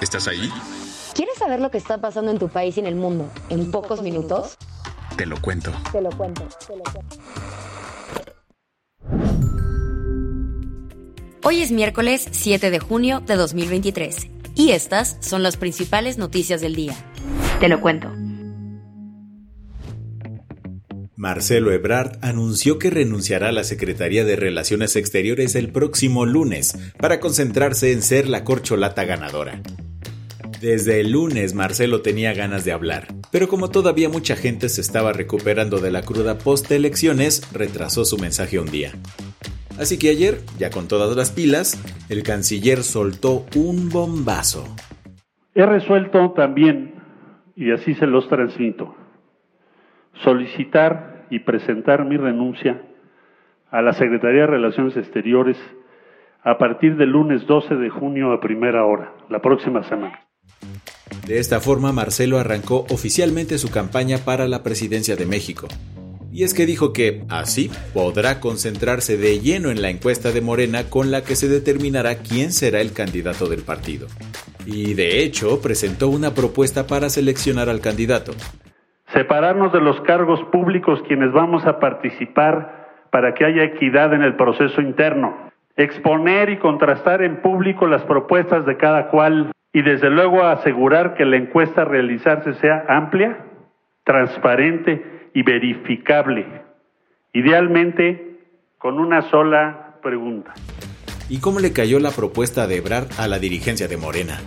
¿Estás ahí? ¿Quieres saber lo que está pasando en tu país y en el mundo en pocos minutos? Te lo cuento. Te lo cuento, te lo cuento. Hoy es miércoles 7 de junio de 2023 y estas son las principales noticias del día. Te lo cuento. Marcelo Ebrard anunció que renunciará a la Secretaría de Relaciones Exteriores el próximo lunes para concentrarse en ser la corcholata ganadora. Desde el lunes Marcelo tenía ganas de hablar, pero como todavía mucha gente se estaba recuperando de la cruda post-elecciones, retrasó su mensaje un día. Así que ayer, ya con todas las pilas, el canciller soltó un bombazo. He resuelto también, y así se los transmito, solicitar y presentar mi renuncia a la Secretaría de Relaciones Exteriores a partir del lunes 12 de junio a primera hora, la próxima semana. De esta forma, Marcelo arrancó oficialmente su campaña para la presidencia de México. Y es que dijo que, así, podrá concentrarse de lleno en la encuesta de Morena con la que se determinará quién será el candidato del partido. Y de hecho, presentó una propuesta para seleccionar al candidato. Separarnos de los cargos públicos quienes vamos a participar para que haya equidad en el proceso interno. Exponer y contrastar en público las propuestas de cada cual y desde luego asegurar que la encuesta a realizarse sea amplia, transparente y verificable, idealmente con una sola pregunta. ¿Y cómo le cayó la propuesta de Ebrard a la dirigencia de Morena?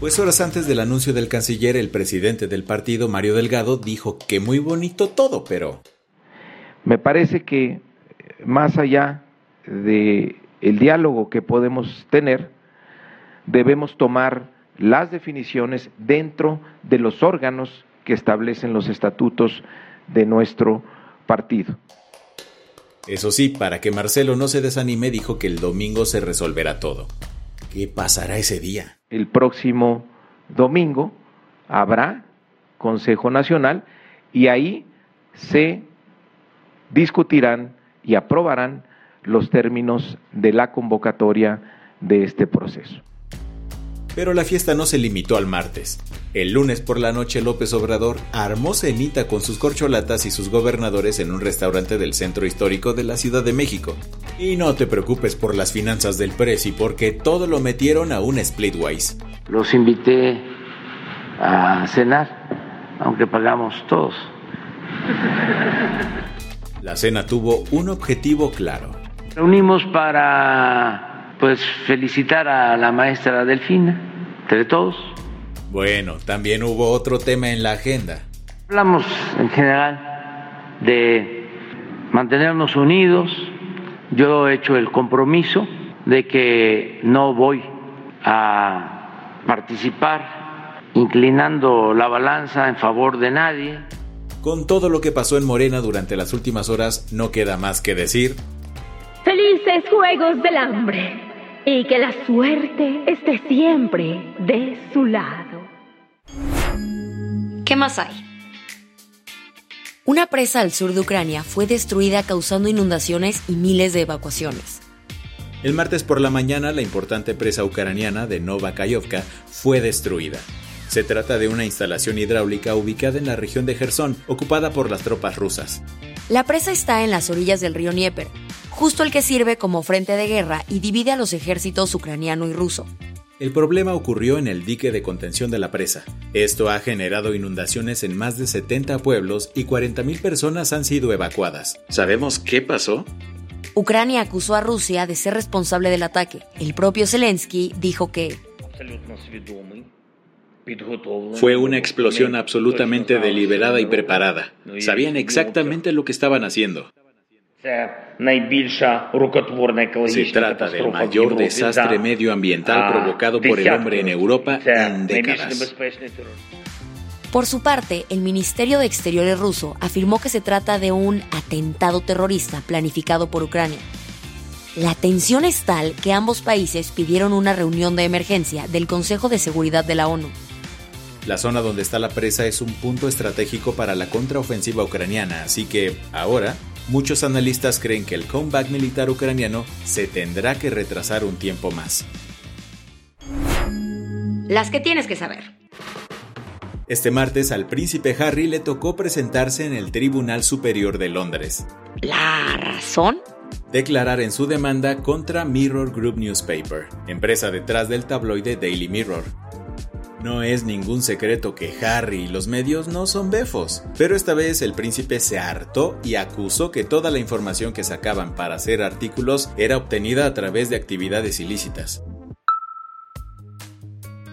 Pues horas antes del anuncio del canciller, el presidente del partido, Mario Delgado, dijo que muy bonito todo, pero... Me parece que más allá de el diálogo que podemos tener, debemos tomar las definiciones dentro de los órganos que establecen los estatutos de nuestro partido. Eso sí, para que Marcelo no se desanime, dijo que el domingo se resolverá todo. ¿Qué pasará ese día? El próximo domingo habrá Consejo Nacional y ahí se discutirán y aprobarán los términos de la convocatoria de este proceso. Pero la fiesta no se limitó al martes. El lunes por la noche López Obrador armó cenita con sus corcholatas y sus gobernadores en un restaurante del centro histórico de la Ciudad de México. Y no te preocupes por las finanzas del Prezi porque todo lo metieron a un splitwise. Los invité a cenar, aunque pagamos todos. La cena tuvo un objetivo claro. Reunimos para pues felicitar a la maestra Delfina, entre todos. Bueno, también hubo otro tema en la agenda. Hablamos en general de mantenernos unidos. Yo he hecho el compromiso de que no voy a participar inclinando la balanza en favor de nadie. Con todo lo que pasó en Morena durante las últimas horas, no queda más que decir. Felices Juegos del Hambre y que la suerte esté siempre de su lado. ¿Qué más hay? Una presa al sur de Ucrania fue destruida causando inundaciones y miles de evacuaciones. El martes por la mañana, la importante presa ucraniana de Novakayovka fue destruida. Se trata de una instalación hidráulica ubicada en la región de Gerson, ocupada por las tropas rusas. La presa está en las orillas del río Dnieper, justo el que sirve como frente de guerra y divide a los ejércitos ucraniano y ruso. El problema ocurrió en el dique de contención de la presa. Esto ha generado inundaciones en más de 70 pueblos y 40.000 personas han sido evacuadas. ¿Sabemos qué pasó? Ucrania acusó a Rusia de ser responsable del ataque. El propio Zelensky dijo que Fue una explosión absolutamente deliberada y preparada. Sabían exactamente lo que estaban haciendo. Se trata del mayor desastre medioambiental provocado por el hombre en Europa en décadas. Por su parte, el Ministerio de Exteriores ruso afirmó que se trata de un atentado terrorista planificado por Ucrania. La tensión es tal que ambos países pidieron una reunión de emergencia del Consejo de Seguridad de la ONU. La zona donde está la presa es un punto estratégico para la contraofensiva ucraniana, así que ahora muchos analistas creen que el comeback militar ucraniano se tendrá que retrasar un tiempo más. Las que tienes que saber. Este martes al príncipe Harry le tocó presentarse en el Tribunal Superior de Londres. ¿La razón? Declarar en su demanda contra Mirror Group Newspaper, empresa detrás del tabloide Daily Mirror. No es ningún secreto que Harry y los medios no son befos, pero esta vez el príncipe se hartó y acusó que toda la información que sacaban para hacer artículos era obtenida a través de actividades ilícitas.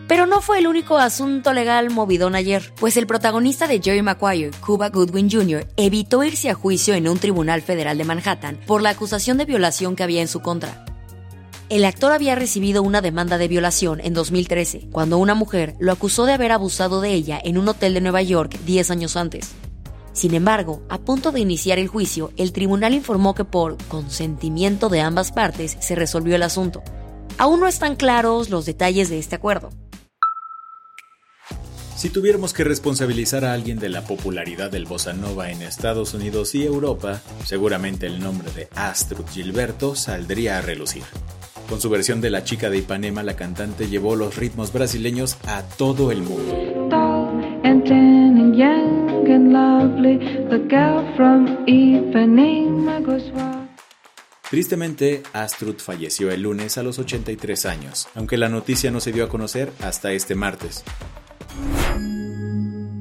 Pero no fue el único asunto legal movidón ayer, pues el protagonista de Jerry Maguire, Cuba Goodwin Jr., evitó irse a juicio en un tribunal federal de Manhattan por la acusación de violación que había en su contra. El actor había recibido una demanda de violación en 2013, cuando una mujer lo acusó de haber abusado de ella en un hotel de Nueva York 10 años antes. Sin embargo, a punto de iniciar el juicio, el tribunal informó que por consentimiento de ambas partes se resolvió el asunto. Aún no están claros los detalles de este acuerdo. Si tuviéramos que responsabilizar a alguien de la popularidad del bossa nova en Estados Unidos y Europa, seguramente el nombre de Astrid Gilberto saldría a relucir. Con su versión de La chica de Ipanema, la cantante llevó los ritmos brasileños a todo el mundo. Tristemente, Astrud falleció el lunes a los 83 años, aunque la noticia no se dio a conocer hasta este martes.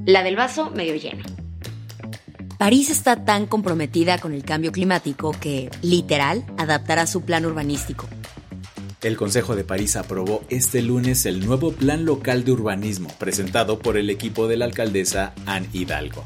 La del vaso medio lleno. París está tan comprometida con el cambio climático que, literal, adaptará su plan urbanístico. El Consejo de París aprobó este lunes el nuevo Plan Local de Urbanismo presentado por el equipo de la alcaldesa Anne Hidalgo.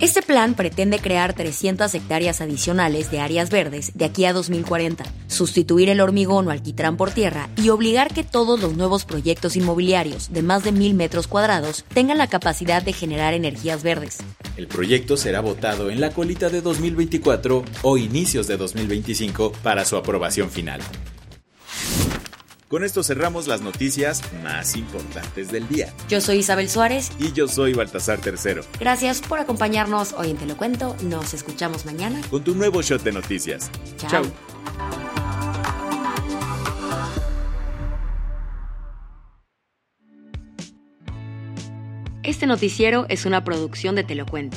Este plan pretende crear 300 hectáreas adicionales de áreas verdes de aquí a 2040, sustituir el hormigón o alquitrán por tierra y obligar que todos los nuevos proyectos inmobiliarios de más de mil metros cuadrados tengan la capacidad de generar energías verdes. El proyecto será votado en la colita de 2024 o inicios de 2025 para su aprobación final. Con esto cerramos las noticias más importantes del día. Yo soy Isabel Suárez. Y yo soy Baltasar Tercero. Gracias por acompañarnos hoy en Te lo Cuento. Nos escuchamos mañana. Con tu nuevo shot de noticias. Chao. Este noticiero es una producción de Te lo Cuento.